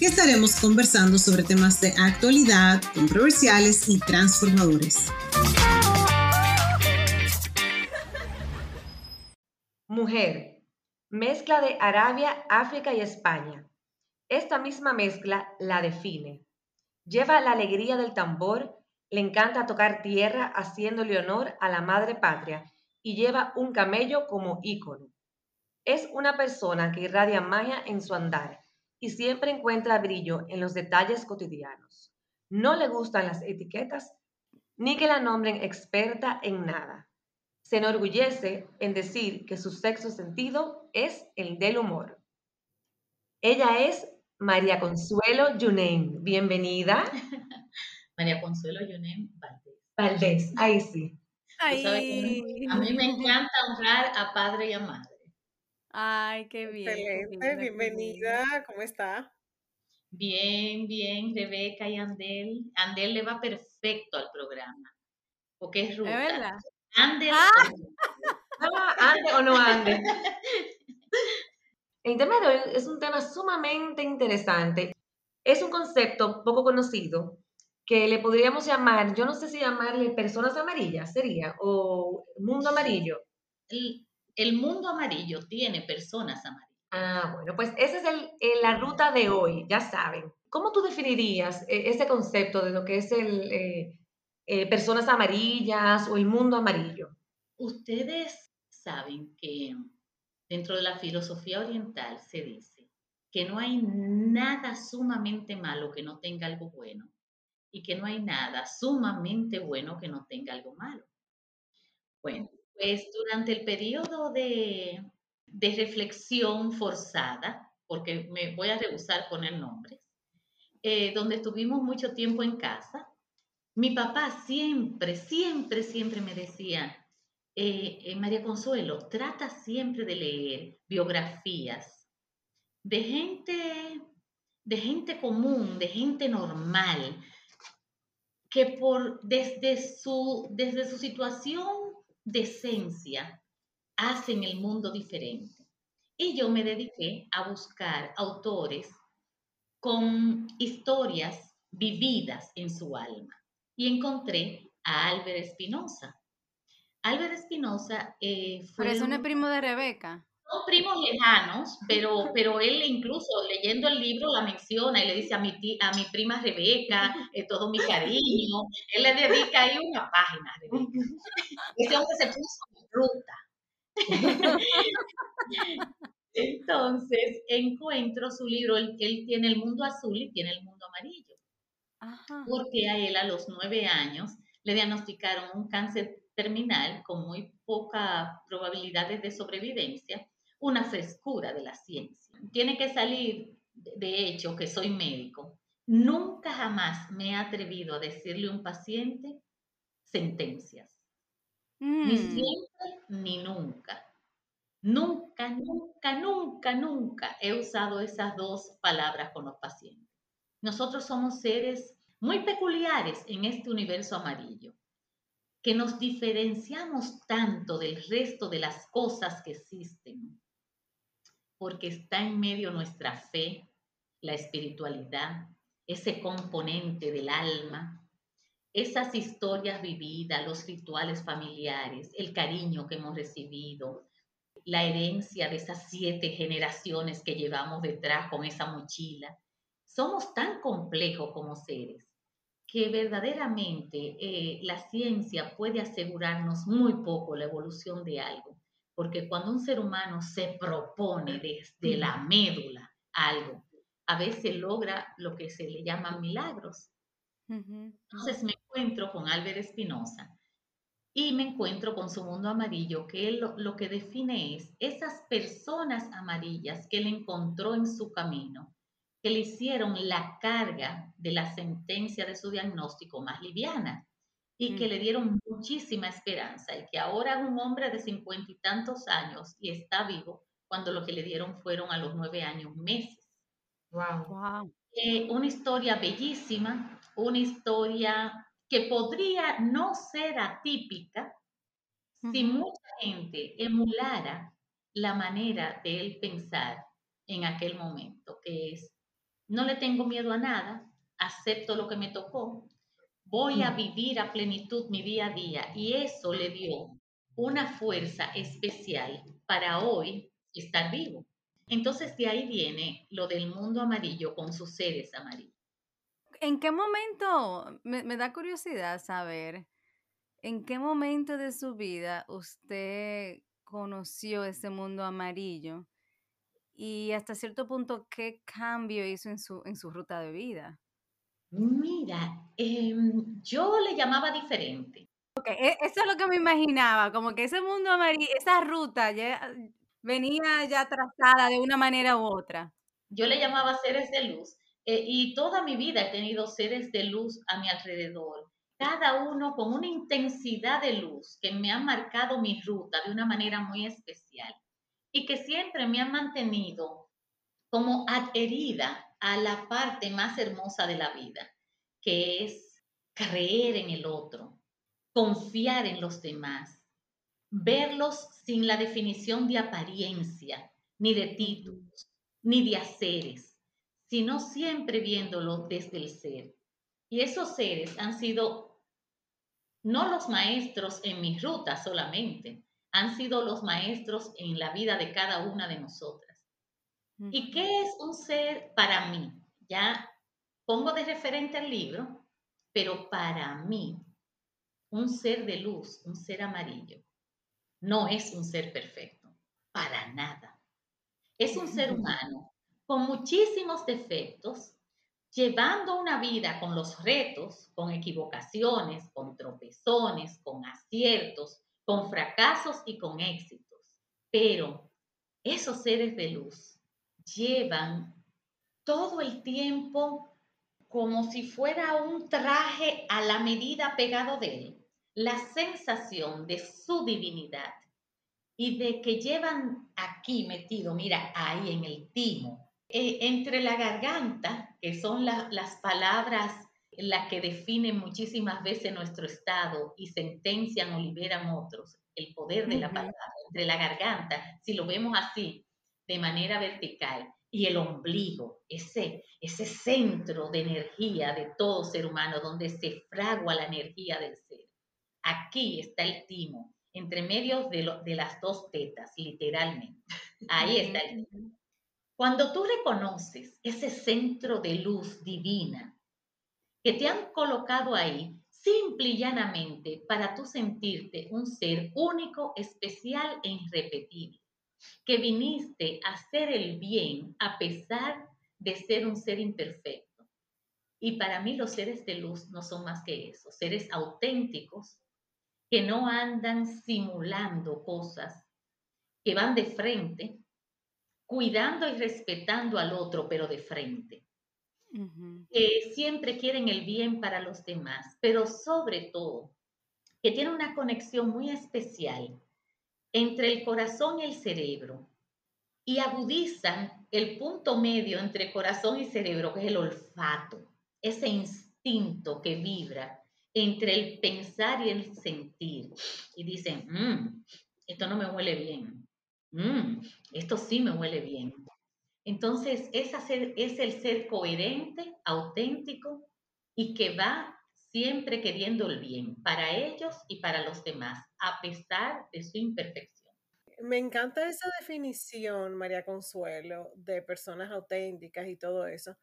que estaremos conversando sobre temas de actualidad, controversiales y transformadores. Mujer, mezcla de Arabia, África y España. Esta misma mezcla la define. Lleva la alegría del tambor, le encanta tocar tierra haciéndole honor a la madre patria y lleva un camello como ícono. Es una persona que irradia magia en su andar y siempre encuentra brillo en los detalles cotidianos. No le gustan las etiquetas ni que la nombren experta en nada. Se enorgullece en decir que su sexo sentido es el del humor. Ella es María Consuelo Yunen. Bienvenida. María Consuelo Yunen Valdés. Valdés, ahí sí. Ay. A mí me encanta honrar a padre y a madre. Ay, qué bien. Excelente, bienvenida, ¿cómo está? Bien, bien, Rebeca y Andel. Andel le va perfecto al programa, porque es ruta. ¿Es verdad? Andel. Ah. ande o no ande. El tema de hoy es un tema sumamente interesante. Es un concepto poco conocido que le podríamos llamar, yo no sé si llamarle personas amarillas, sería, o mundo amarillo. El, el mundo amarillo tiene personas amarillas. Ah, bueno, pues esa es el, el- la ruta de hoy, ya saben. ¿Cómo tú definirías eh, ese concepto de lo que es el eh, eh, personas amarillas o el mundo amarillo? Ustedes saben que dentro de la filosofía oriental se dice que no hay nada sumamente malo que no tenga algo bueno y que no hay nada sumamente bueno que no tenga algo malo. Bueno, pues durante el periodo de, de reflexión forzada, porque me voy a rehusar poner nombres, eh, donde estuvimos mucho tiempo en casa, mi papá siempre, siempre, siempre me decía, eh, eh, María Consuelo, trata siempre de leer biografías de gente, de gente común, de gente normal, que por, desde, su, desde su situación de esencia hacen el mundo diferente. Y yo me dediqué a buscar autores con historias vividas en su alma y encontré a Álvaro Espinosa. Álvaro Espinosa eh, fue Pero es un- primo de Rebeca. Son primos lejanos, pero, pero él incluso leyendo el libro la menciona y le dice a mi, ti- a mi prima Rebeca, eh, todo mi cariño. Él le dedica ahí una página. Rebeca. Ese hombre se puso en ruta. Entonces encuentro su libro, él, él tiene el mundo azul y tiene el mundo amarillo Ajá. porque a él a los nueve años le diagnosticaron un cáncer terminal con muy poca probabilidades de sobrevivencia, una frescura de la ciencia. Tiene que salir, de hecho, que soy médico. Nunca jamás me he atrevido a decirle a un paciente sentencias, ni Mm. siempre ni nunca. Nunca, nunca, nunca, nunca he usado esas dos palabras con los pacientes. Nosotros somos seres muy peculiares en este universo amarillo, que nos diferenciamos tanto del resto de las cosas que existen, porque está en medio nuestra fe, la espiritualidad, ese componente del alma, esas historias vividas, los rituales familiares, el cariño que hemos recibido, la herencia de esas siete generaciones que llevamos detrás con esa mochila. Somos tan complejos como seres que verdaderamente eh, la ciencia puede asegurarnos muy poco la evolución de algo, porque cuando un ser humano se propone desde la médula algo, a veces logra lo que se le llaman milagros. Entonces me encuentro con Álvaro Espinosa y me encuentro con su mundo amarillo, que él lo, lo que define es esas personas amarillas que él encontró en su camino, que le hicieron la carga de la sentencia de su diagnóstico más liviana. Y que le dieron muchísima esperanza y que ahora es un hombre de cincuenta y tantos años y está vivo cuando lo que le dieron fueron a los nueve años meses. Wow. Wow. Eh, una historia bellísima, una historia que podría no ser atípica si mucha gente emulara la manera de él pensar en aquel momento, que es, no le tengo miedo a nada, acepto lo que me tocó, voy a Mm. vivir a plenitud mi día a día y eso le dio una fuerza especial para hoy estar vivo. Entonces de ahí viene lo del mundo amarillo con sus seres amarillos. ¿En qué momento, me, me da curiosidad saber, en qué momento de su vida usted conoció ese mundo amarillo y hasta cierto punto qué cambio hizo en su, en su ruta de vida? Mira, em, yo le llamaba diferente. Ok, e- eso es lo que me imaginaba, como que ese mundo amarillo, esa ruta ya venía ya trazada de una manera u otra. Yo le llamaba seres de luz eh, y toda mi vida he tenido seres de luz a mi alrededor, cada uno con una intensidad de luz que me ha marcado mi ruta de una manera muy especial y que siempre me han mantenido como adherida a la parte más hermosa de la vida, que es creer en el otro, confiar en los demás, verlos sin la definición de apariencia, ni de títulos, ni de haceres, sino siempre viéndolo desde el ser. Y esos seres han sido no los maestros en mi ruta solamente, han sido los maestros en la vida de cada una de nosotras. ¿Y qué es un ser para mí? Ya pongo de referente al libro, pero para mí, un ser de luz, un ser amarillo, no es un ser perfecto, para nada. Es un ser humano con muchísimos defectos, llevando una vida con los retos, con equivocaciones, con tropezones, con aciertos, con fracasos y con éxitos. Pero esos seres de luz llevan todo el tiempo como si fuera un traje a la medida pegado de él, la sensación de su divinidad y de que llevan aquí metido, mira, ahí en el timo, eh, entre la garganta, que son la- las palabras las que definen muchísimas veces nuestro estado y sentencian o liberan otros, el poder de la palabra, entre la garganta, si lo vemos así, de manera vertical, y el ombligo, ese, ese centro de energía de todo ser humano, donde se fragua la energía del ser. Aquí está el timo, entre medio de, lo- de las dos tetas, literalmente. Ahí está el timo. Cuando tú reconoces ese centro de luz divina que te han colocado ahí, simple y llanamente, para tú sentirte un ser único, especial e irrepetible, que viniste a hacer el bien a pesar de ser un ser imperfecto. Y para mí los seres de luz no son más que eso, seres auténticos que no andan simulando cosas, que van de frente, cuidando y respetando al otro, pero de frente. Que siempre quieren el bien para los demás, pero sobre todo, que tienen una conexión muy especial entre el corazón y el cerebro y agudizan el punto medio entre corazón y cerebro, que es el olfato, ese instinto que vibra entre el pensar y el sentir. Y dicen, "Mm, esto no me huele bien. Mm, esto sí me huele bien. Entonces, es, es el ser coherente, auténtico y que va siempre queriendo el bien para ellos y para los demás, a pesar de su imperfección. Me encanta esa definición, María Consuelo, de personas auténticas y todo eso.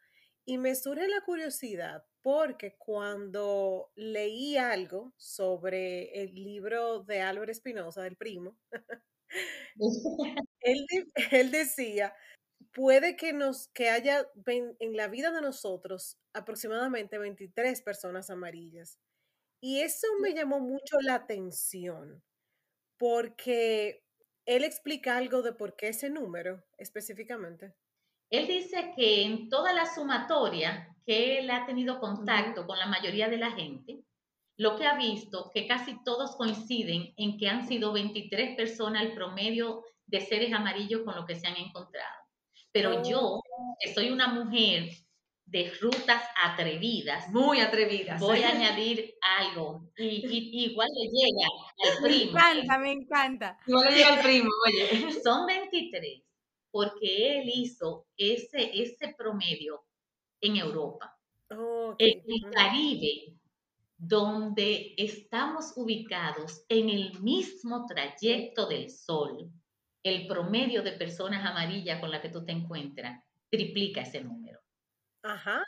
Y me surge la curiosidad porque cuando leí algo sobre el libro de Álvaro Espinosa, del primo, él, él decía, puede que nos que haya en la vida de nosotros aproximadamente 23 personas amarillas. Y eso me llamó mucho la atención porque él explica algo de por qué ese número específicamente. Él dice que en toda la sumatoria que él ha tenido contacto con la mayoría de la gente, lo que ha visto que casi todos coinciden en que han sido 23 personas el promedio de seres amarillos con lo que se han encontrado. Pero yo, Oh. que soy una mujer de rutas atrevidas, Muy atrevidas. voy a añadir algo. Y, y- igual le llega al Me primo. encanta, me encanta. Igual le llega el primo, oye. Son 23 porque él hizo ese, ese promedio en Europa. Ok. En el. Caribe, donde estamos ubicados en el mismo trayecto del Sol, el promedio de personas amarillas con la que tú te encuentras triplica ese número. Ajá.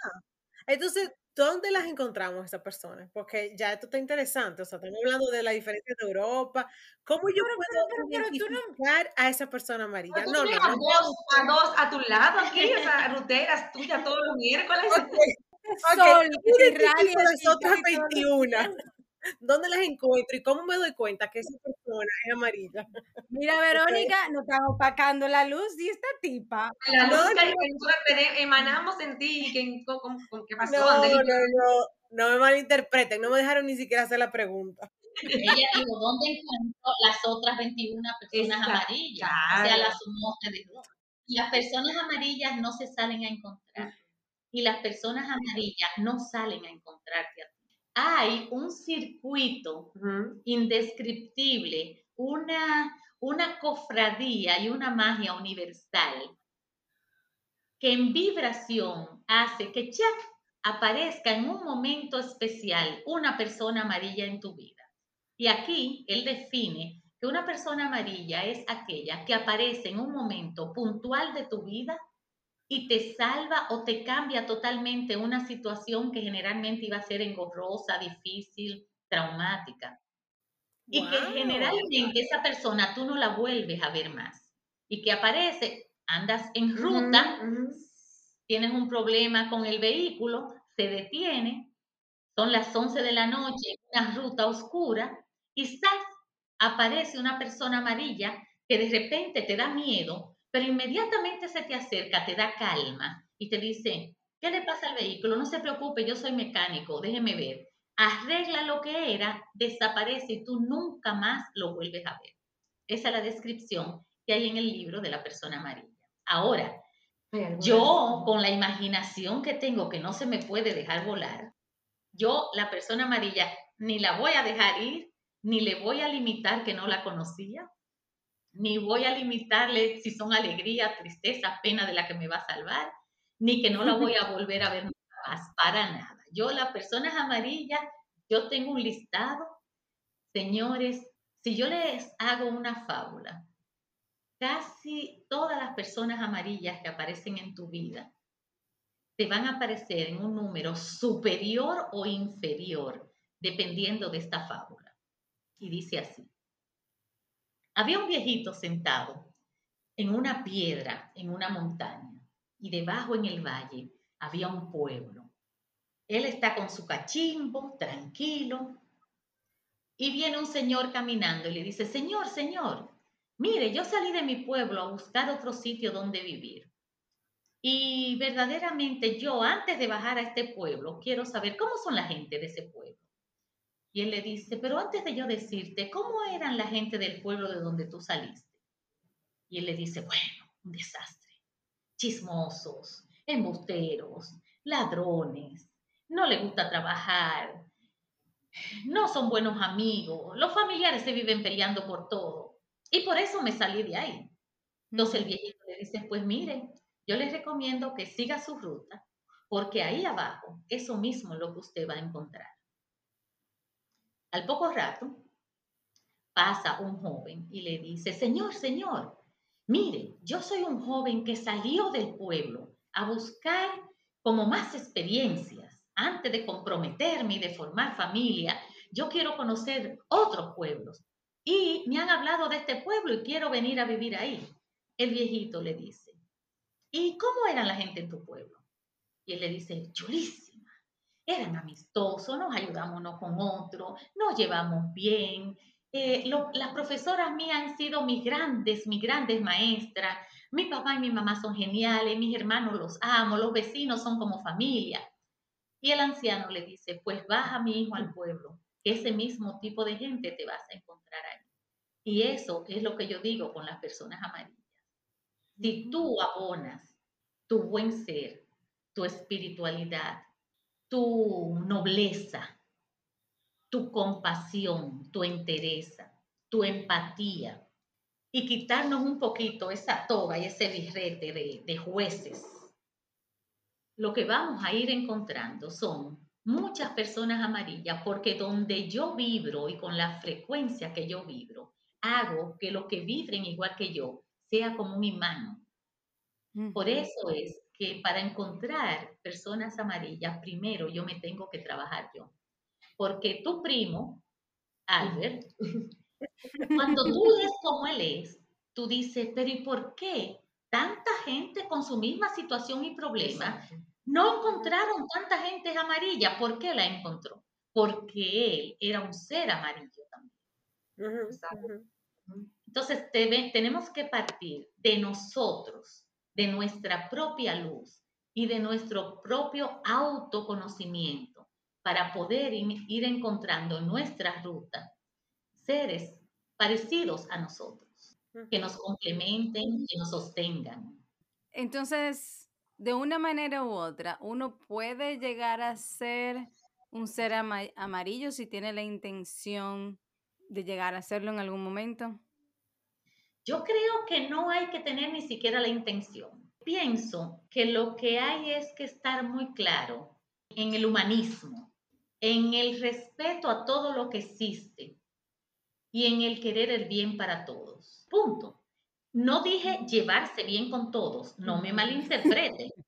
Entonces, ¿dónde las encontramos esas personas? Porque ya esto está interesante. O sea, estamos hablando de la diferencia de Europa. ¿Cómo yo Pero, puedo pero, pero, pero tú no- identificar a esa persona amarilla? No, a dos, a dos a tu lado aquí, o sea, ruteras tuyas todos los miércoles. Ok, ok, Sol, ¿cómo que si identifico radio, las otras casi todos los 21? ¿Dónde las encuentro y cómo me doy cuenta que esa persona es amarilla? Mira, Verónica, nos están opacando la luz y esta tipa. La No, luz que no. nosotros tenemos- emanamos en ti y que, con- con- con- ¿qué pasó? No, no, no, no me malinterpreten, no me dejaron ni siquiera hacer la pregunta. Ella dijo, ¿dónde encontró las otras 21 personas Exacto, amarillas? O sea, las sumó de dos. Las personas amarillas no se salen a encontrar. Y las personas amarillas no salen a encontrarte a ti. Hay un circuito indescriptible, una, una cofradía y una magia universal que en vibración hace que ya aparezca en un momento especial una persona amarilla en tu vida. Y aquí él define que una persona amarilla es aquella que aparece en un momento puntual de tu vida y te salva o te cambia totalmente una situación que generalmente iba a ser engorrosa, difícil, traumática. Y que generalmente esa persona tú no la vuelves a ver más. Y que aparece, andas en ruta, tienes un problema con el vehículo, se detiene, son las 11 de la noche, una ruta oscura, y ¡zas! aparece una persona amarilla que de repente te da miedo, pero inmediatamente se te acerca, te da calma y te dice, ¿qué le pasa al vehículo? No se preocupe, yo soy mecánico, déjeme ver. Arregla lo que era, desaparece y tú nunca más lo vuelves a ver. Esa es la descripción que hay en el libro de la persona amarilla. Ahora, yo, con la imaginación que tengo, que no se me puede dejar volar, yo, la persona amarilla, ni la voy a dejar ir, ni le voy a limitar que no la conocía, ni voy a limitarle si son alegría, tristeza, pena de la que me va a salvar, ni que no la voy a volver a ver más, para nada. Yo, las personas amarillas, yo tengo un listado. Señores, si yo les hago una fábula, casi todas las personas amarillas que aparecen en tu vida te van a aparecer en un número superior o inferior, dependiendo de esta fábula. Y dice así. Había un viejito sentado en una piedra, en una montaña, y debajo en el valle había un pueblo. Él está con su cachimbo, tranquilo, y viene un señor caminando y le dice, Señor, Señor, mire, yo salí de mi pueblo a buscar otro sitio donde vivir. Y verdaderamente yo, antes de bajar a este pueblo, quiero saber cómo son la gente de ese pueblo. Y él le dice, pero antes de yo decirte, ¿cómo eran la gente del pueblo de donde tú saliste? Y él le dice, bueno, un desastre. Chismosos, embusteros, ladrones, no le gusta trabajar, no son buenos amigos, los familiares se viven peleando por todo. Y por eso me salí de ahí. Entonces el viejito le dice, pues mire, yo les recomiendo que siga su ruta, porque ahí abajo, eso mismo es lo que usted va a encontrar. Al poco rato, pasa un joven y le dice, Señor, Señor, mire, yo soy un joven que salió del pueblo a buscar como más experiencias antes de comprometerme y de formar familia. Yo quiero conocer otros pueblos y me han hablado de este pueblo y quiero venir a vivir ahí. El viejito le dice, ¿y cómo eran la gente en tu pueblo? Y él le dice, chulísima. Eran amistosos, nos ayudamos uno con otro, nos llevamos bien. Eh, lo- las profesoras mías han sido mis grandes, mis grandes maestras. Mi papá y mi mamá son geniales, mis hermanos los amo, los vecinos son como familia. Y el anciano le dice, pues baja mi hijo al pueblo, que ese mismo tipo de gente te vas a encontrar ahí. Y eso es lo que yo digo con las personas amarillas. Si tú abonas tu buen ser, tu espiritualidad, tu nobleza, tu compasión, tu entereza, tu empatía. Y quitarnos un poquito esa toga y ese birrete de, de jueces, lo que vamos a ir encontrando son muchas personas amarillas porque donde yo vibro y con la frecuencia que yo vibro, hago que los que vibren igual que yo sea como un imán. Por eso es que para encontrar personas amarillas, primero yo me tengo que trabajar yo. Porque tu primo, Albert, cuando tú ves como él es, tú dices, pero ¿y por qué tanta gente con su misma situación y problema no encontraron tanta gente amarilla? ¿Por qué la encontró? Porque él era un ser amarillo también. Entonces tenemos que partir de nosotros, de nuestra propia luz y de nuestro propio autoconocimiento para poder ir encontrando en nuestra ruta seres parecidos a nosotros, que nos complementen, que nos sostengan. Entonces, de una manera u otra, uno puede llegar a ser un ser amarillo si tiene la intención de llegar a serlo en algún momento. Yo creo que no hay que tener ni siquiera la intención. Pienso que lo que hay es que estar muy claro en el humanismo, en el respeto a todo lo que existe y en el querer el bien para todos. Punto. No dije llevarse bien con todos, no me malinterpreten.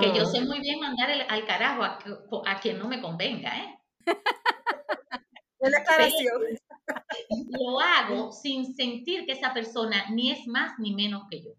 Que yo sé muy bien mandar al carajo a, quien no me convenga, ¿eh? Lo hago sin sentir que esa persona ni es más ni menos que yo.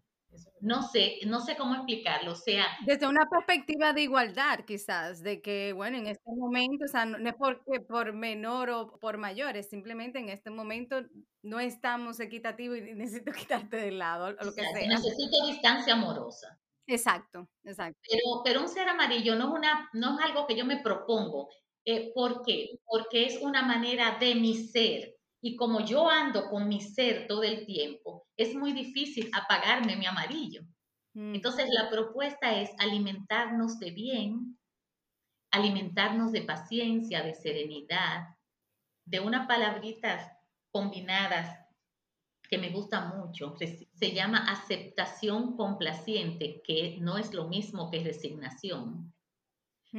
No sé, no sé cómo explicarlo, o sea... Desde una perspectiva de igualdad, quizás, de que, bueno, en este momento, o sea, no, es porque por menor o por mayor, es simplemente en este momento no estamos equitativos y necesito quitarte del lado, o lo que sea. Necesito distancia amorosa. Exacto, exacto. Pero, pero un ser amarillo no es, una, no es algo que yo me propongo. Eh, ¿Por qué? Porque es una manera de mi ser. Y como yo ando con mi ser todo el tiempo, es muy difícil apagarme mi amarillo. Mm. Entonces la propuesta es alimentarnos de bien, alimentarnos de paciencia, de serenidad, de unas palabritas combinadas que me gusta mucho. Se llama aceptación complaciente, que no es lo mismo que resignación.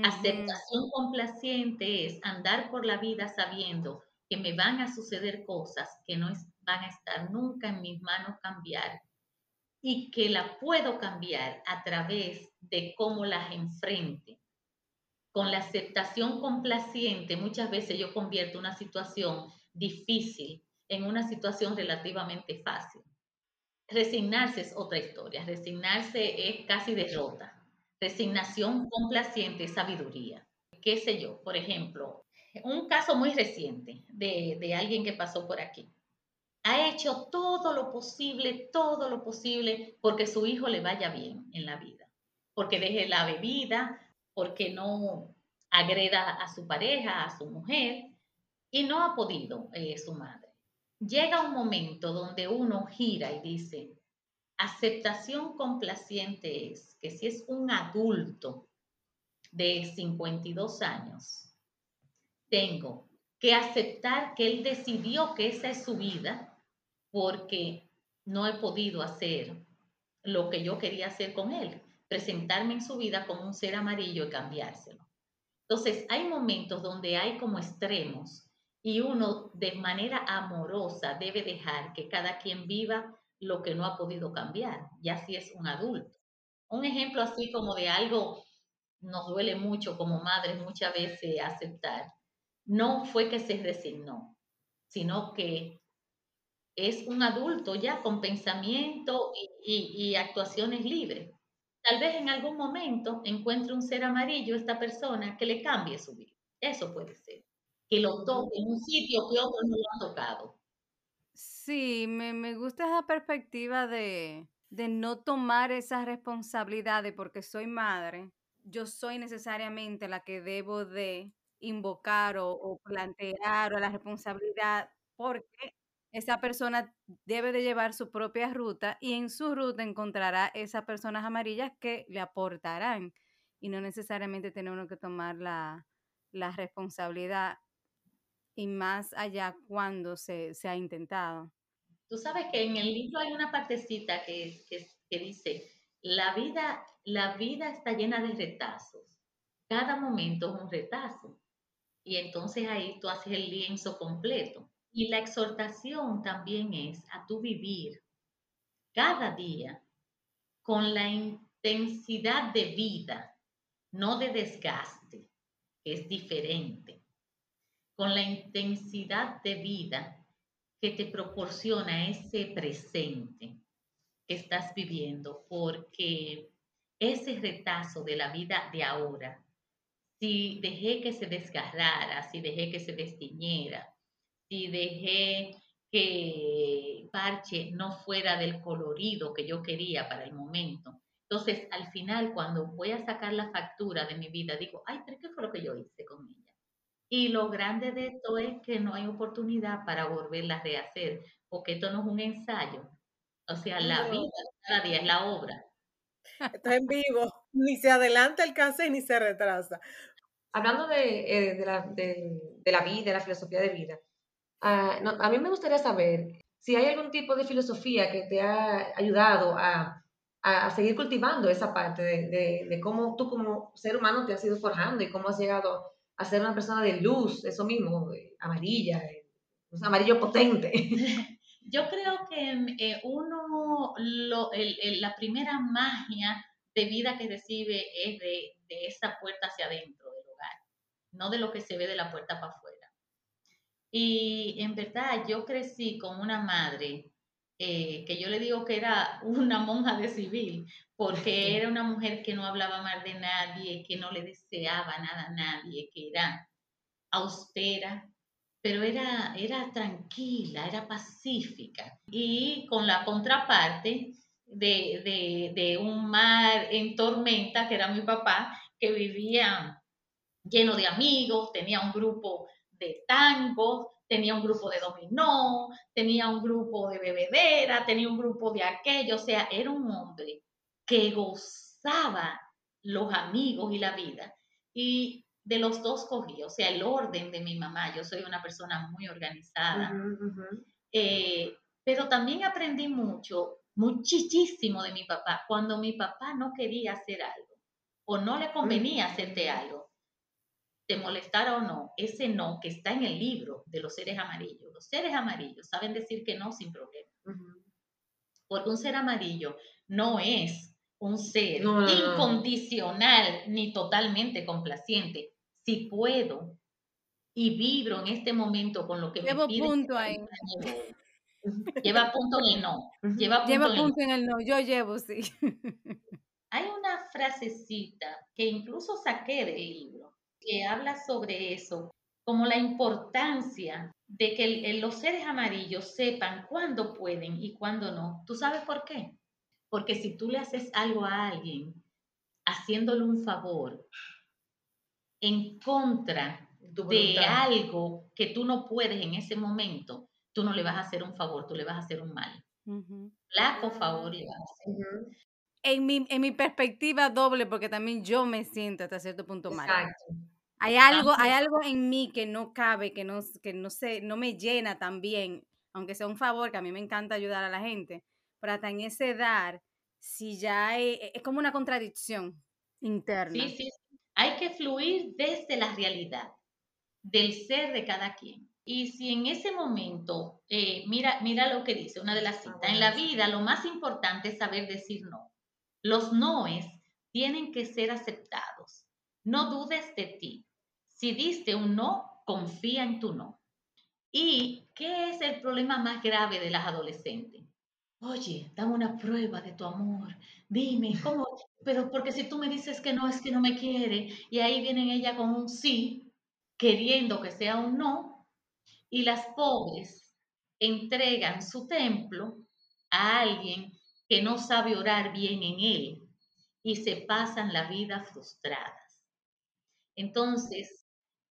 Aceptación complaciente es andar por la vida sabiendo que me van a suceder cosas que no van a estar nunca en mis manos cambiar y que la puedo cambiar a través de cómo las enfrente. Con la aceptación complaciente, muchas veces yo convierto una situación difícil en una situación relativamente fácil. Resignarse es otra historia. Resignarse es casi derrota. Resignación complaciente es sabiduría. ¿Qué sé yo? Por ejemplo, un caso muy reciente de, alguien que pasó por aquí. Ha hecho todo lo posible, todo lo posible porque su hijo le vaya bien en la vida, porque deje la bebida, porque no agreda a su pareja, a su mujer, y no ha podido eh, su madre. Llega un momento donde uno gira y dice, aceptación complaciente es que si es un adulto de 52 años, tengo que aceptar que él decidió que esa es su vida porque no he podido hacer lo que yo quería hacer con él, presentarme en su vida como un ser amarillo y cambiárselo. Entonces, hay momentos donde hay como extremos y uno de manera amorosa debe dejar que cada quien viva lo que no ha podido cambiar, ya si es un adulto. Un ejemplo así como de algo nos duele mucho como madres muchas veces aceptar no fue que se resignó, sino que es un adulto ya con pensamiento y, actuaciones libres. Tal vez en algún momento encuentre un ser amarillo esta persona que le cambie su vida. Eso puede ser. Que lo toque en un sitio que otros no lo han tocado. Sí, me, me gusta esa perspectiva de, de no tomar esas responsabilidades porque soy madre. Yo soy necesariamente la que debo de invocar o, plantear o la responsabilidad porque esa persona debe de llevar su propia ruta y en su ruta encontrará esas personas amarillas que le aportarán y no necesariamente tiene uno que tomar la, la responsabilidad y más allá cuando se, se, ha intentado. Tú sabes que en el libro hay una partecita que, que, que dice, la vida, la vida está llena de retazos. Cada momento es un retazo. Y entonces ahí tú haces el lienzo completo. Y la exhortación también es a tu vivir cada día con la intensidad de vida, no de desgaste, que es diferente, con la intensidad de vida que te proporciona ese presente que estás viviendo, porque ese retazo de la vida de ahora, si dejé que se desgarrara, si dejé que se destiñera, si dejé que parche no fuera del colorido que yo quería para el momento. Entonces, al final, cuando voy a sacar la factura de mi vida, digo, ay, pero ¿qué fue lo que yo hice con ella? Y lo grande de esto es que no hay oportunidad para volverla a rehacer, porque esto no es un ensayo. O sea, la vida cada día es la obra. Está en vivo, ni se adelanta el caso ni se retrasa. Hablando de, eh, de, la, de, de la vida, de la filosofía de vida, Ah, a mí me gustaría saber si hay algún tipo de filosofía que te ha ayudado a, a seguir cultivando esa parte de, cómo tú como ser humano te has ido forjando y cómo has llegado a ser una persona de luz, eso mismo, amarilla, un amarillo potente. Yo creo que eh, uno, lo, el, la primera magia de vida que recibe es de, esa puerta hacia adentro no de lo que se ve de la puerta para afuera. Y en verdad yo crecí con una madre eh, que yo le digo que era una monja de civil, porque era una mujer que no hablaba mal de nadie, que no le deseaba nada a nadie, que era austera, pero era, era tranquila, era pacífica. Y con la contraparte de, de, de un mar en tormenta, que era mi papá, que vivía lleno de amigos, tenía un grupo de tango, tenía un grupo de dominó, tenía un grupo de bebedera, tenía un grupo de aquello, o sea, era un hombre que gozaba los amigos y la vida. Y de los dos cogí, o sea, el orden de mi mamá, yo soy una persona muy organizada, eh, pero también aprendí mucho, muchísimo de mi papá, cuando mi papá no quería hacer algo o no le convenía hacerte algo te molestara o no, ese no que está en el libro de los seres amarillos. Los seres amarillos saben decir que no sin problema. Porque un ser amarillo no es un ser incondicional ni totalmente complaciente. Si puedo y vibro en este momento con lo que Llevo me pide, punto ahí. Lleva punto en el no. Lleva punto, en, el... no. Yo llevo, sí. Hay una frasecita que incluso saqué del libro que habla sobre eso, como la importancia de que los seres amarillos sepan cuándo pueden y cuándo no. ¿Tú sabes por qué? Porque si tú le haces algo a alguien haciéndole un favor en contra de algo que tú no puedes en ese momento, tú no le vas a hacer un favor, tú le vas a hacer un mal. Uh favor le vas a hacer. En mi, en mi perspectiva doble, porque también yo me siento hasta cierto punto mal. Hay algo, hay algo en mí que no cabe, que no, que no sé, no me llena tan bien, aunque sea un favor, que a mí me encanta ayudar a la gente, pero hasta en ese dar, si ya hay, e, es como una contradicción interna. Sí, sí, hay que fluir desde la realidad del ser de cada quien. Y si en ese momento, eh, mira, mira lo que dice una de las ah, citas, en la vida lo más importante es saber decir no. Los noes tienen que ser aceptados. No dudes de ti. Si diste un no, confía en tu no. ¿Y qué es el problema más grave de las adolescentes? Oye, dame una prueba de tu amor. Dime, ¿cómo? Pero porque si tú me dices que no, es que no me quiere. Y ahí vienen ella con un sí, queriendo que sea un no. Y las pobres entregan su templo a alguien que no sabe orar bien en él y se pasan la vida frustradas. Entonces,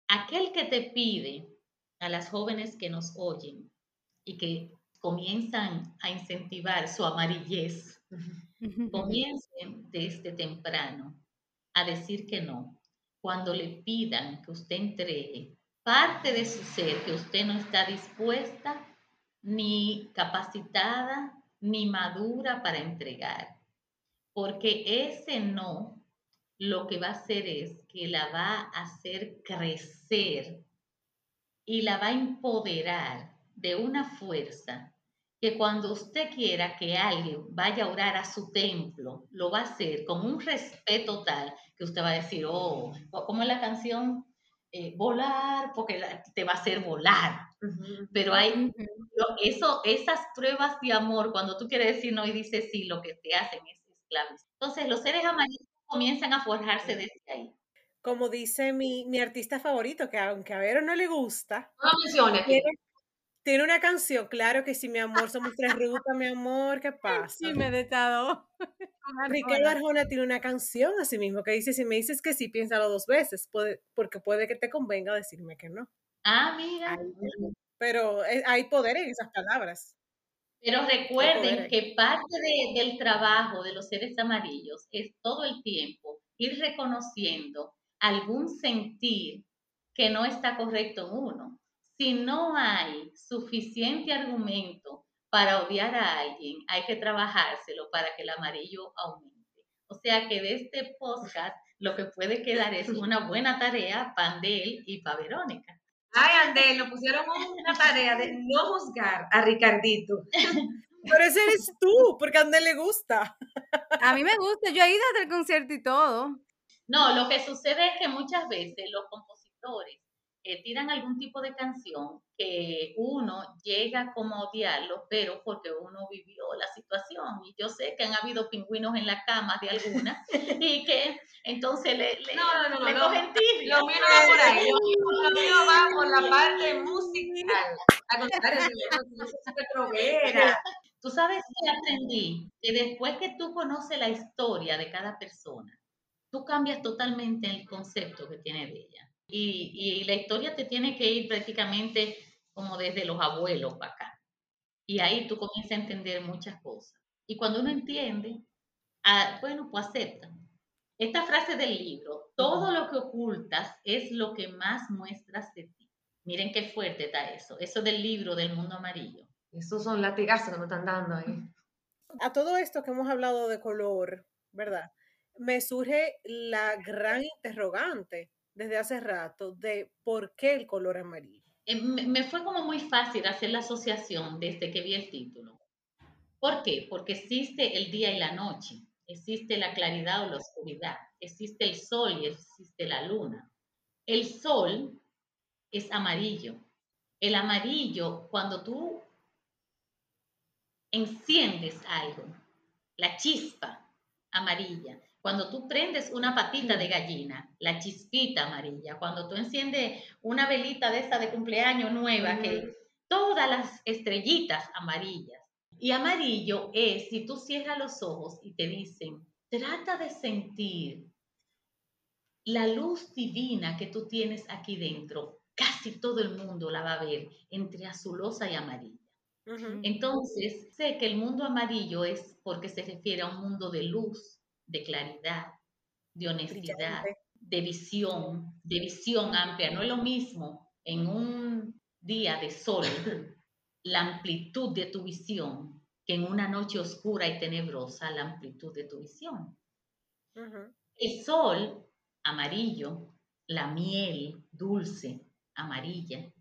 aquel que te pide a las jóvenes que nos oyen y que comienzan a incentivar su amarillez, comiencen desde temprano a decir que no. Cuando le pidan que usted entregue parte de su ser que usted no está dispuesta ni capacitada ni madura para entregar. Porque ese no lo que va a hacer es que la va a hacer crecer y la va a empoderar de una fuerza que cuando usted quiera que alguien vaya a orar a su templo, lo va a hacer con un respeto tal que usted va a decir, oh, como es la canción, eh, volar, porque te va a hacer volar. Pero hay eso, esas pruebas de amor, cuando tú quieres decir no y dices sí, lo que te hacen es esclavizar. Entonces los seres amarillos comienzan a forjarse desde ahí. Como dice mi, mi artista favorito, que aunque a Vero no le gusta, no mencione. Tiene una canción, claro que sí, mi amor, somos tres rutas, mi amor, ¿qué pasa? Sí, me detado. Ricardo Arjona tiene una canción así mismo que dice, si me dices que sí, piénsalo dos veces, porque puede que te convenga decirme que no. Ah, mira. Pero eh, hay poder en esas palabras. Pero recuerden que parte del trabajo de los seres amarillos es todo el tiempo ir reconociendo algún sentir que no está correcto en uno si no hay suficiente argumento para odiar a alguien, hay que trabajárselo para que el amarillo aumente. O sea que de este podcast lo que puede quedar es una buena tarea para Andel y para Verónica. Ay, Andel, lo pusieron una tarea de no juzgar a Ricardito. Pero ese eres tú, porque a Andel le gusta. A mí me gusta, yo he ido al concierto y todo. No, lo que sucede es que muchas veces los compositores tiran algún tipo de canción que uno llega como a odiarlo, pero porque uno vivió la situación. Y yo sé que han habido pingüinos en la cama de alguna y que entonces le, le, no, no, no, le no, cogen. Lo mío no va por ahí, lo mío va por la parte musical. A trovera. Tú sabes que aprendí que después que tú conoces la historia de cada persona, tú cambias totalmente el concepto que tiene de ella. Y, la historia te tiene que ir prácticamente como desde los abuelos para acá. Y ahí tú comienzas a entender muchas cosas. Y cuando uno entiende, ah, bueno, pues acepta. Esta frase del libro, todo lo que ocultas es lo que más muestras de ti. Miren qué fuerte está eso. Eso del libro del mundo amarillo. Esos son latigazos que nos están dando ahí. A todo esto que hemos hablado de color, ¿verdad? Me surge la gran interrogante desde hace rato de por qué el color amarillo. Eh, me fue como muy fácil hacer la asociación desde que vi el título. ¿Por qué? Porque existe el día y la noche, existe la claridad o la oscuridad, existe el sol y existe la luna. El sol es amarillo. El amarillo, cuando tú enciendes algo, la chispa amarilla, cuando tú prendes una patita de gallina, la chispita amarilla, cuando tú enciendes una velita de esta de cumpleaños nueva, que todas las estrellitas amarillas. Y amarillo es si tú cierras los ojos y te dicen, trata de sentir la luz divina que tú tienes aquí dentro. Casi todo el mundo la va a ver entre azulosa y amarilla. Entonces, sé que el mundo amarillo es porque se refiere a un mundo de luz, de claridad, de honestidad, de visión, de visión amplia. No es lo mismo en un día de sol la amplitud de tu visión que en una noche oscura y tenebrosa la amplitud de tu visión. El sol amarillo, la miel dulce, amarilla,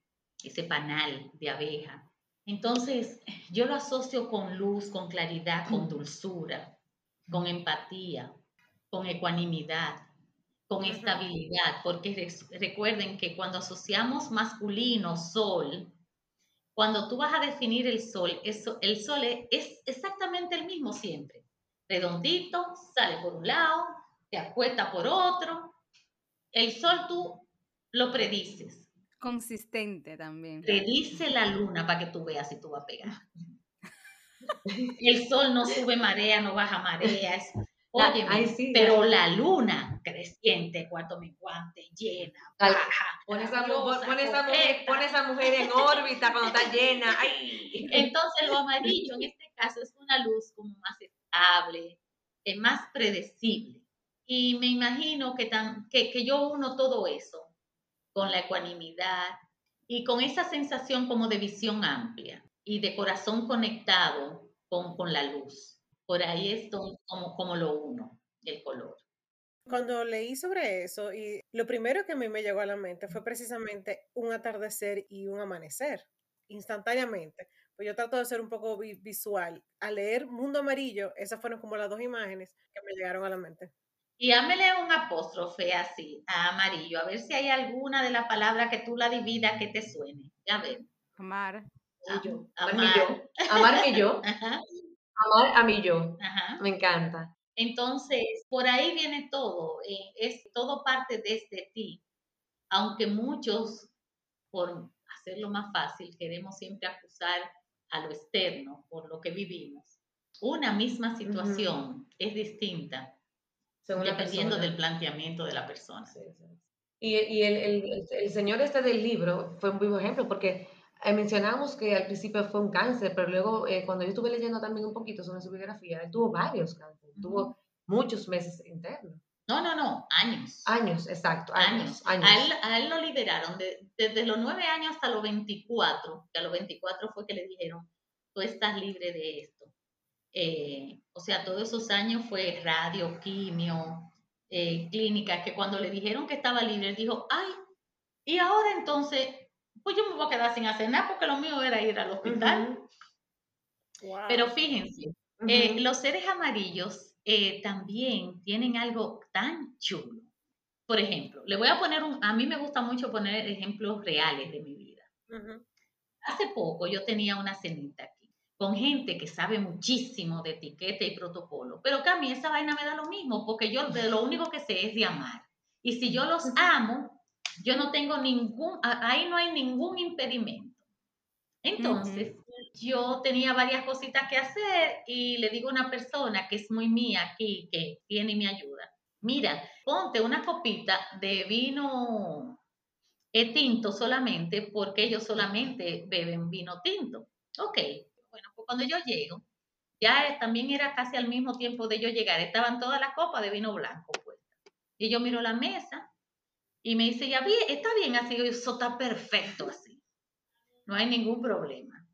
ese panal de abeja. Entonces, yo lo asocio con luz, con claridad, con dulzura, con empatía, con ecuanimidad, con estabilidad, porque recuerden que cuando asociamos masculino, sol, cuando tú vas a definir el sol, eso, el sol es, exactamente el mismo siempre. Redondito, sale por un lado, te acuesta por otro. El sol tú lo predices. Consistente también. Predice la luna para que tú veas si tú vas a pegar. El sol no sube marea, no baja marea. Óyeme, ay, sí, pero la luna creciente, cuarto menguante, llena, baja, Pon esa, pon mujer, pon esa mujer en órbita cuando está llena. ¡Ay! Entonces lo amarillo en este caso es una luz como más estable, es más predecible. Y me imagino que, tan, que, que yo uno todo eso con la ecuanimidad y con esa sensación como de visión amplia y de corazón conectado con, con la luz. Por ahí es como, como lo uno, el color. Cuando leí sobre eso, y lo primero que a mí me llegó a la mente fue precisamente un atardecer y un amanecer, instantáneamente. Pues yo trato de ser un poco vi- visual. Al leer Mundo Amarillo, esas fueron como las dos imágenes que me llegaron a la mente. Y hámele un apóstrofe así, a amarillo, a ver si hay alguna de la palabra que tú la dividas que te suene. Ya ver. Amar. Y yo, Amar. amar yo. Amar mi yo. Ajá, Amar a mi yo. ajá. Me encanta. Entonces, por ahí viene todo, eh, es todo parte desde ti, aunque muchos, por hacerlo más fácil, queremos siempre acusar a lo externo por lo que vivimos. Una misma situación es distinta Según dependiendo persona. del planteamiento de la persona. Sí, sí. Y, y el, el- el- señor este del libro fue un vivo ejemplo porque eh, mencionamos que al principio fue un cáncer, pero luego eh, cuando yo estuve leyendo también un poquito sobre su biografía, él tuvo varios cánceres, tuvo muchos meses internos. No, no, no, años. Años, exacto, años. años. años. A, él, a él lo liberaron de- desde los nueve años hasta los 24, que a los 24 fue que le dijeron, tú estás libre de esto. Eh, o sea, todos esos años fue radio, quimio, eh, clínica, que cuando le dijeron que estaba libre, él dijo, ay, y ahora entonces, pues yo me voy a quedar sin hacer nada porque lo mío era ir al hospital. Wow. Pero fíjense, eh, los seres amarillos también tienen algo tan chulo. Por ejemplo, le voy a poner un, a mí me gusta mucho poner ejemplos reales de mi vida. Hace poco yo tenía una cenita con gente que sabe muchísimo de etiqueta y protocolo, pero que a mí esa vaina me da lo mismo, porque yo de lo único que sé es de amar. Y si yo los amo, yo no tengo ningún, ahí no hay ningún impedimento. Entonces, yo tenía varias cositas que hacer y le digo a una persona que es muy mía aquí, que viene y me ayuda, mira, ponte una copita de vino eh, tinto solamente porque ellos solamente beben vino tinto. Ok, bueno, pues cuando yo llego, ya también era casi al mismo tiempo de yo llegar, estaban todas las copas de vino blanco puestas. Y yo miro la mesa y me dice, ya bien, está bien así, eso está perfecto así, no hay ningún problema.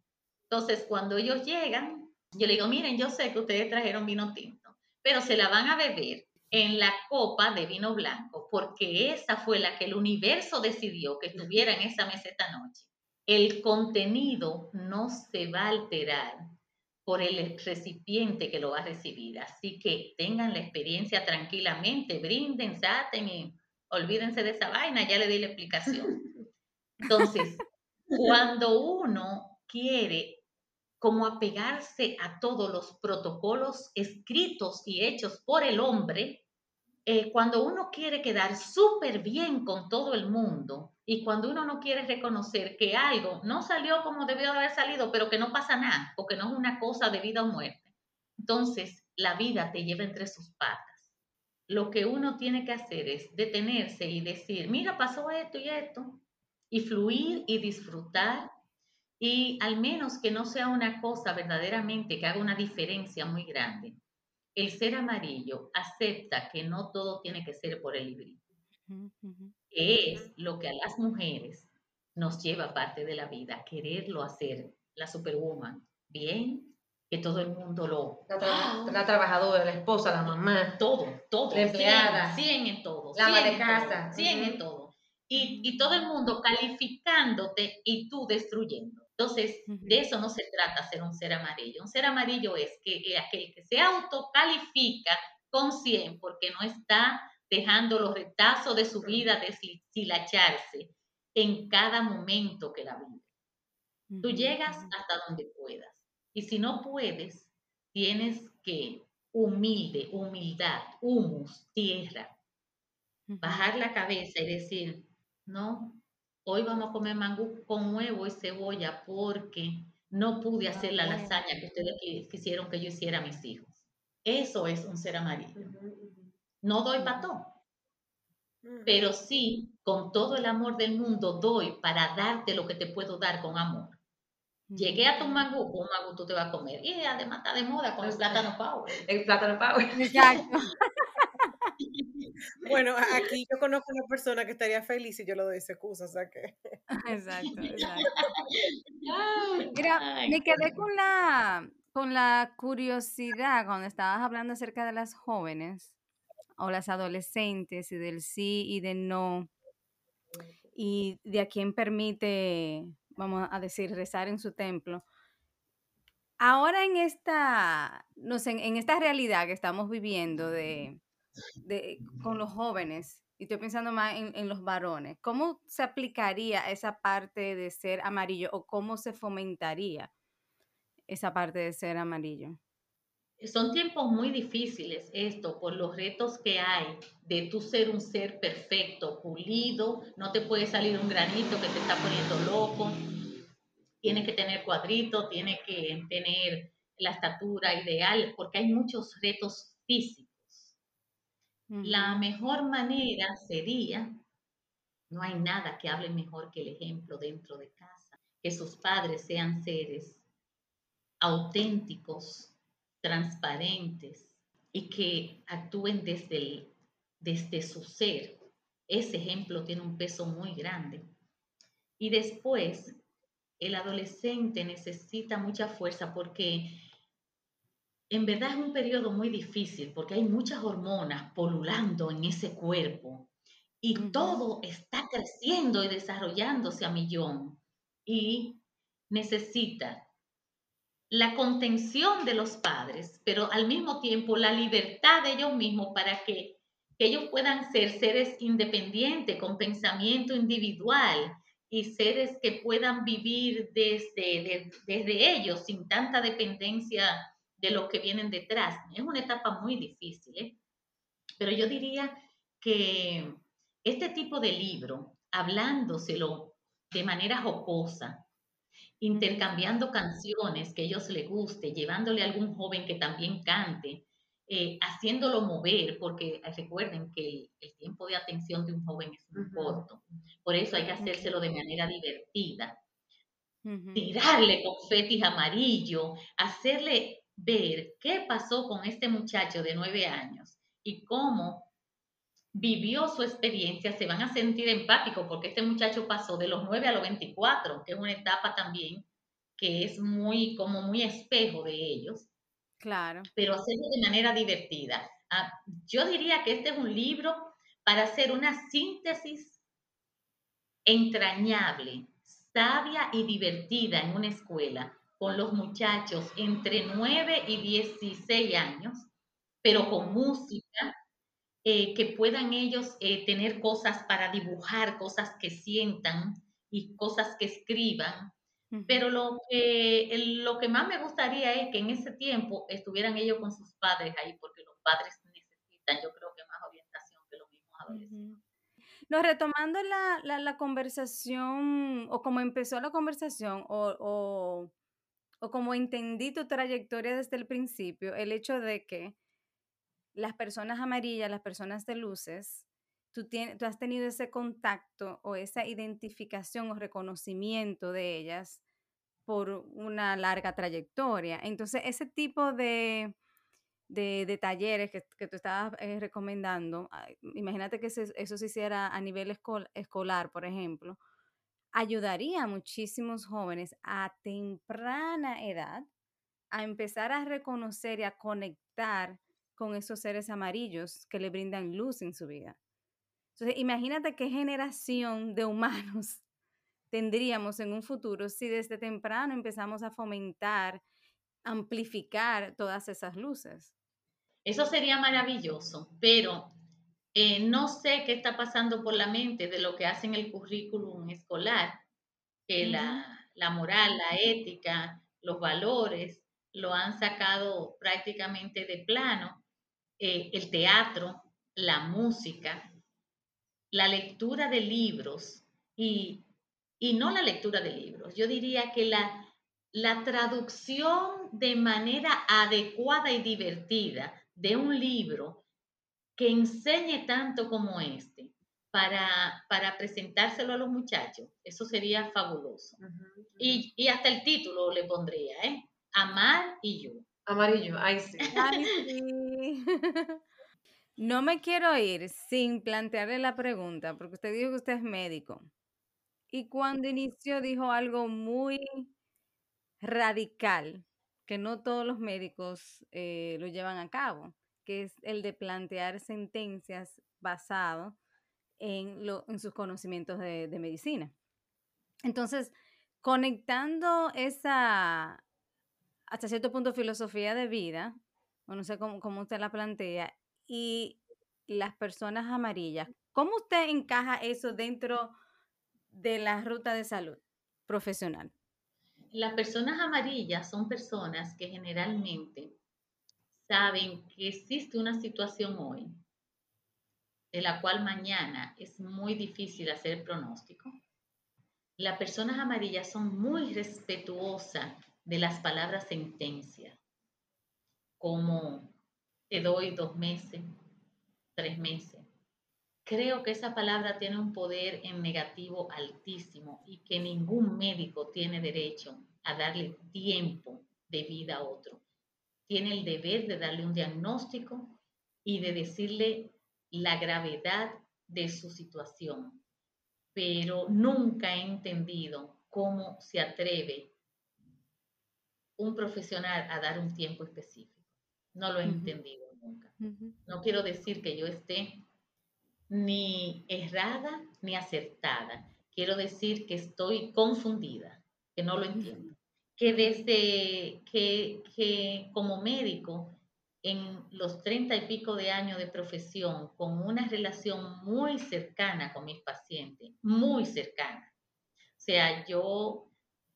Entonces, cuando ellos llegan, yo le digo, miren, yo sé que ustedes trajeron vino tinto, pero se la van a beber en la copa de vino blanco, porque esa fue la que el universo decidió que estuviera en esa mesa esta noche. El contenido no se va a alterar por el recipiente que lo va a recibir. Así que tengan la experiencia tranquilamente, brinden, saten y olvídense de esa vaina, ya le di la explicación. Entonces, cuando uno quiere como apegarse a todos los protocolos escritos y hechos por el hombre, eh, cuando uno quiere quedar súper bien con todo el mundo y cuando uno no quiere reconocer que algo no salió como debió de haber salido, pero que no pasa nada, porque no es una cosa de vida o muerte, entonces la vida te lleva entre sus patas. Lo que uno tiene que hacer es detenerse y decir, mira, pasó esto y esto, y fluir y disfrutar y al menos que no sea una cosa verdaderamente que haga una diferencia muy grande. El ser amarillo acepta que no todo tiene que ser por el librito, que es lo que a las mujeres nos lleva parte de la vida, quererlo hacer, la superwoman, bien, que todo el mundo lo... La, tra- la trabajadora, la esposa, la mamá. Todo, todo. La empleada. 100, 100 en todo. La ama 100 de en todo, casa. 100 en Ujú. todo. Y, y todo el mundo calificándote y tú destruyendo. Entonces, de eso no se trata ser un ser amarillo. Un ser amarillo es que eh, aquel que se autocalifica con 100 porque no está dejando los retazos de su vida deshilacharse en cada momento que la vive. Tú llegas hasta donde puedas. Y si no puedes, tienes que humilde, humildad, humus, tierra, bajar la cabeza y decir, no, hoy vamos a comer mangú con huevo y cebolla porque no pude hacer la lasaña que ustedes qui- quisieron que yo hiciera a mis hijos. Eso es un ser amarillo. No doy todo, pero sí, con todo el amor del mundo, doy para darte lo que te puedo dar con amor. Llegué a tu mangú, un mangú tú te vas a comer. Y además está de moda con el plátano power. El plátano power. Exacto. Bueno, aquí yo conozco una persona que estaría feliz si yo lo doy ese curso, o sea que... Exacto, exacto. Mira, me quedé con la, con la curiosidad cuando estabas hablando acerca de las jóvenes o las adolescentes y del sí y del no y de a quién permite, vamos a decir, rezar en su templo. Ahora en esta, no sé, en esta realidad que estamos viviendo de, de, con los jóvenes, y estoy pensando más en, en, los varones, ¿cómo se aplicaría esa parte de ser amarillo o cómo se fomentaría esa parte de ser amarillo? Son tiempos muy difíciles esto por los retos que hay de tú ser un ser perfecto, pulido, no te puede salir un granito que te está poniendo loco, tienes que tener cuadrito, tienes que tener la estatura ideal, porque hay muchos retos físicos. La mejor manera sería, no hay nada que hable mejor que el ejemplo dentro de casa, que sus padres sean seres auténticos, transparentes y que actúen desde, desde su ser. Ese ejemplo tiene un peso muy grande. Y después, el adolescente necesita mucha fuerza porque en verdad es un periodo muy difícil porque hay muchas hormonas polulando en ese cuerpo y todo está creciendo y desarrollándose a millón y necesita la contención de los padres, pero al mismo tiempo la libertad de ellos mismos para que, ellos puedan ser seres independientes, con pensamiento individual y seres que puedan vivir desde, desde ellos sin tanta dependencia de los que vienen detrás. Es una etapa muy difícil, ¿eh? pero yo diría que este tipo de libro, hablándoselo de manera jocosa, intercambiando canciones que a ellos les guste, llevándole a algún joven que también cante, eh, haciéndolo mover, porque recuerden que el, tiempo de atención de un joven es muy corto, por eso hay que hacérselo de manera divertida. Tirarle confetis amarillo, hacerle ver qué pasó con este muchacho de nueve años y cómo vivió su experiencia, se van a sentir empáticos porque este muchacho pasó de los 9 a los 24, que es una etapa también que es muy, como muy espejo de ellos. Claro. Pero hacerlo de manera divertida. Ah, yo diría que este es un libro para hacer una síntesis entrañable, sabia y divertida en una escuela con los muchachos entre 9 y 16 años, pero con música, eh, que puedan ellos eh, tener cosas para dibujar, cosas que sientan y cosas que escriban. Pero lo que, lo que más me gustaría es que en ese tiempo estuvieran ellos con sus padres ahí, porque los padres necesitan, yo creo que más orientación que los mismos adolescentes. No, retomando la, la, la, conversación, o como empezó la conversación, o, o, o como entendí tu trayectoria desde el principio, el hecho de que las personas amarillas, las personas de luces, tú, tienes, tú has tenido ese contacto o esa identificación o reconocimiento de ellas por una larga trayectoria. Entonces, ese tipo de, de, talleres que, que, tú estabas eh, recomendando, imagínate que eso se hiciera a nivel escolar, por ejemplo, ayudaría a muchísimos jóvenes a temprana edad a empezar a reconocer y a conectar con esos seres amarillos que le brindan luz en su vida. Entonces, imagínate qué generación de humanos tendríamos en un futuro si desde temprano empezamos a fomentar, amplificar todas esas luces. Eso sería maravilloso, pero eh, no sé qué está pasando por la mente de lo que hacen el currículum escolar, que la, la moral, la ética, los valores lo han sacado prácticamente de plano eh, el teatro, la música, la lectura de libros y, y, no la lectura de libros. Yo diría que la, la traducción de manera adecuada y divertida de un libro que enseñe tanto como este para, para presentárselo a los muchachos, eso sería fabuloso. Y, y, hasta el título le pondría, ¿eh? Amar y yo. Amar y yo, sí. Ay, sí. No me quiero ir sin plantearle la pregunta, porque usted dijo que usted es médico. Y cuando inició dijo algo muy radical, que no todos los médicos eh, lo llevan a cabo, que es el de plantear sentencias basado en, en sus conocimientos de, de medicina. Entonces, conectando esa, hasta cierto punto, filosofía de vida, o no sé cómo, cómo usted la plantea, y las personas amarillas, ¿cómo usted encaja eso dentro de la ruta de salud profesional? Las personas amarillas son personas que generalmente saben que existe una situación hoy de la cual mañana es muy difícil hacer pronóstico. Las personas amarillas son muy respetuosas de las palabras sentencia, como te doy dos meses, tres meses. Creo que esa palabra tiene un poder en negativo altísimo y que ningún médico tiene derecho a darle tiempo de vida a otro. Tiene el deber de darle un diagnóstico y de decirle la gravedad de su situación. Pero nunca he entendido cómo se atreve un profesional a dar un tiempo específico. No lo he entendido nunca. No quiero decir que yo esté ni errada ni acertada. Quiero decir que estoy confundida, que no lo entiendo que desde que, que como médico, en los treinta y pico de años de profesión, con una relación muy cercana con mis pacientes, muy cercana. O sea, yo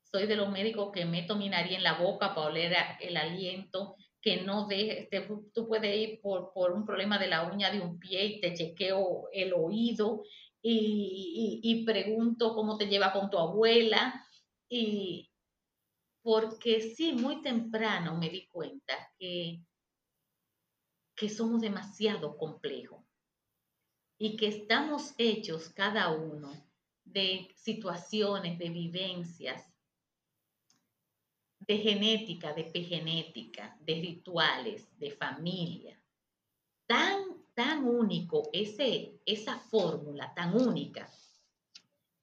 soy de los médicos que meto mi nariz en la boca para oler el aliento, que no deje, tú puedes ir por, por, un problema de la uña de un pie y te chequeo el oído y, y, y pregunto cómo te lleva con tu abuela. Y, porque sí, muy temprano me di cuenta que, que somos demasiado complejos y que estamos hechos cada uno de situaciones, de vivencias, de genética, de epigenética, de rituales, de familia. Tan, tan único ese, esa fórmula, tan única,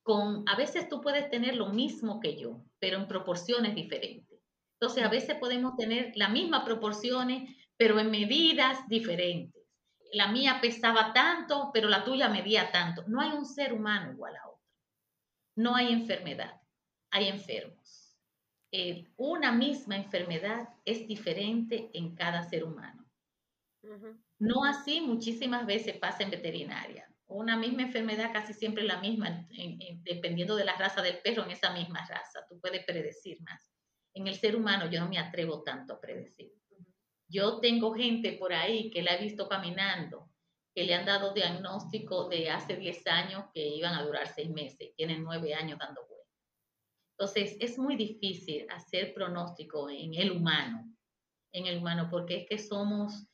con, a veces tú puedes tener lo mismo que yo, pero en proporciones diferentes. Entonces, a veces podemos tener las mismas proporciones, pero en medidas diferentes. La mía pesaba tanto, pero la tuya medía tanto. No hay un ser humano igual a otro. No hay enfermedad, hay enfermos. Eh, una misma enfermedad es diferente en cada ser humano. No así muchísimas veces pasa en veterinaria una misma enfermedad casi siempre la misma, dependiendo de la raza del perro, en esa misma raza. Tú puedes predecir más. En el ser humano yo no me atrevo tanto a predecir. Yo tengo gente por ahí que la he visto caminando, que le han dado diagnóstico de hace 10 años que iban a durar 6 meses, tienen 9 años dando vueltas. Entonces, es muy difícil hacer pronóstico en el humano, en el humano, porque es que somos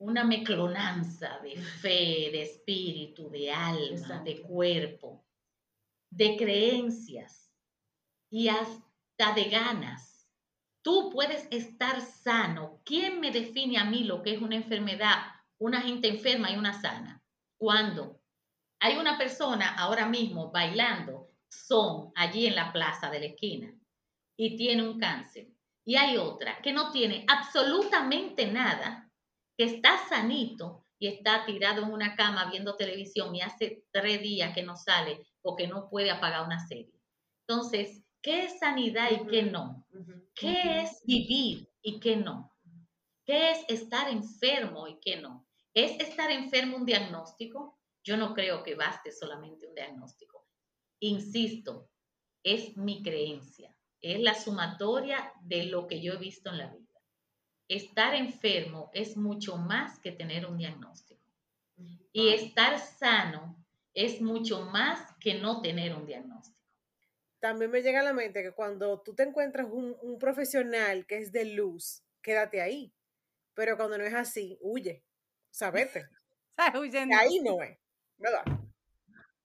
una meclonanza de fe, de espíritu, de alma, de cuerpo, de creencias y hasta de ganas. Tú puedes estar sano. ¿Quién me define a mí lo que es una enfermedad, una gente enferma y una sana? Cuando hay una persona ahora mismo bailando son allí en la plaza de la esquina y tiene un cáncer y hay otra que no tiene absolutamente nada que está sanito y está tirado en una cama viendo televisión y hace tres días que no sale o que no puede apagar una serie. Entonces, ¿qué es sanidad y qué no? ¿Qué es vivir y qué no? ¿Qué es estar enfermo y qué no? ¿Es estar enfermo un diagnóstico? Yo no creo que baste solamente un diagnóstico. Insisto, es mi creencia, es la sumatoria de lo que yo he visto en la vida estar enfermo es mucho más que tener un diagnóstico. Y estar sano es mucho más que no tener un diagnóstico. también me llega a la mente que cuando tú te encuentras un, un profesional que es de luz, quédate ahí. Pero cuando no es así, huye. O sea, ahí no es, ¿verdad?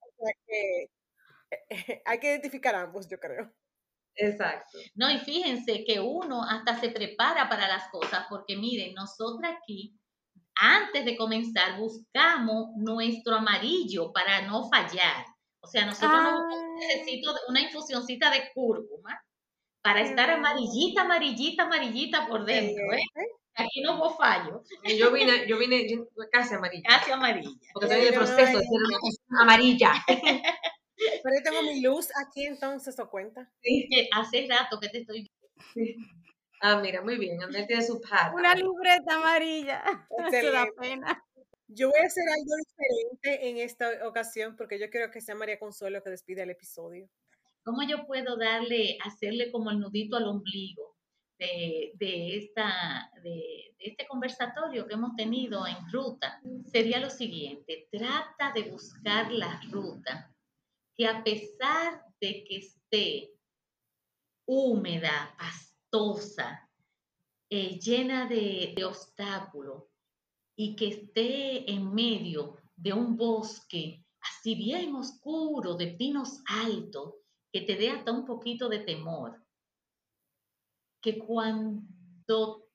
O sea que hay que identificar ambos, yo creo. Exacto. No, y fíjense que uno hasta se prepara para las cosas, porque miren, nosotros aquí, antes de comenzar, buscamos nuestro amarillo para no fallar. O sea, nosotros no necesito una infusioncita de cúrcuma para estar amarillita, amarillita, amarillita por dentro, ¿eh? Aquí no hubo fallo, Yo vine, yo vine yo- casi amarilla. casi amarilla. Porque estoy en el proceso de ser amarilla. Pero yo tengo mi luz aquí, entonces, ¿eso cuenta? Que hace rato que te estoy Ah, mira, muy bien. Andrés tiene su pad. Una libreta amarilla. Eso da Excelente. pena. Yo voy a hacer algo diferente en esta ocasión porque yo quiero que sea María Consuelo que despida el episodio. ¿Cómo yo puedo darle, hacerle como el nudito al ombligo de, de esta, de, de este conversatorio que hemos tenido en ruta? Sería lo siguiente, trata de buscar la ruta que a pesar de que esté húmeda, pastosa, eh, llena de, de obstáculos y que esté en medio de un bosque así bien oscuro, de pinos altos, que te dé hasta un poquito de temor, que cuando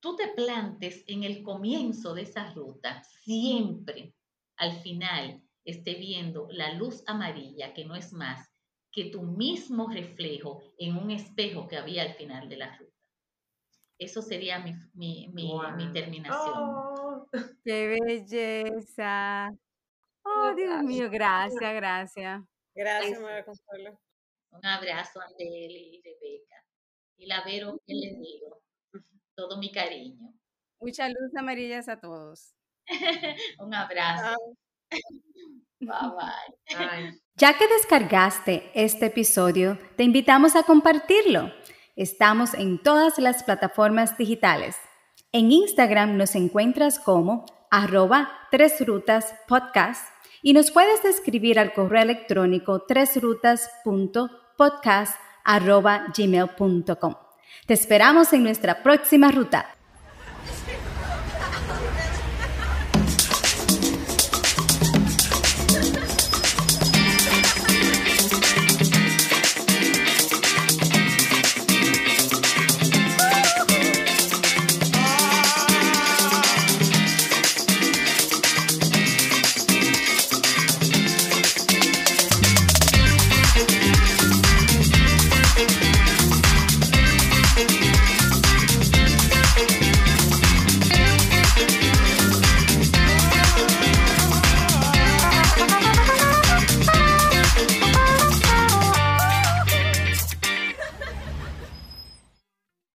tú te plantes en el comienzo de esa ruta, siempre al final esté viendo la luz amarilla, que no es más que tu mismo reflejo en un espejo que había al final de la ruta. Eso sería mi, mi, mi, terminación. Oh, Qué belleza. Oh, Dios mío, gracias, gracias. Gracias. María Consuelo. Un abrazo a Andeli y Rebeca. Y la Vero, ¿qué les digo? Todo mi cariño. Muchas luces amarillas a todos. Un abrazo. Bye bye. Ya que descargaste este episodio, te invitamos a compartirlo. Estamos en todas las plataformas digitales. En Instagram nos encuentras como arroba tres rutas podcast y nos puedes escribir al correo electrónico tresrutas.podcast arroba gmail.com. Te esperamos en nuestra próxima ruta.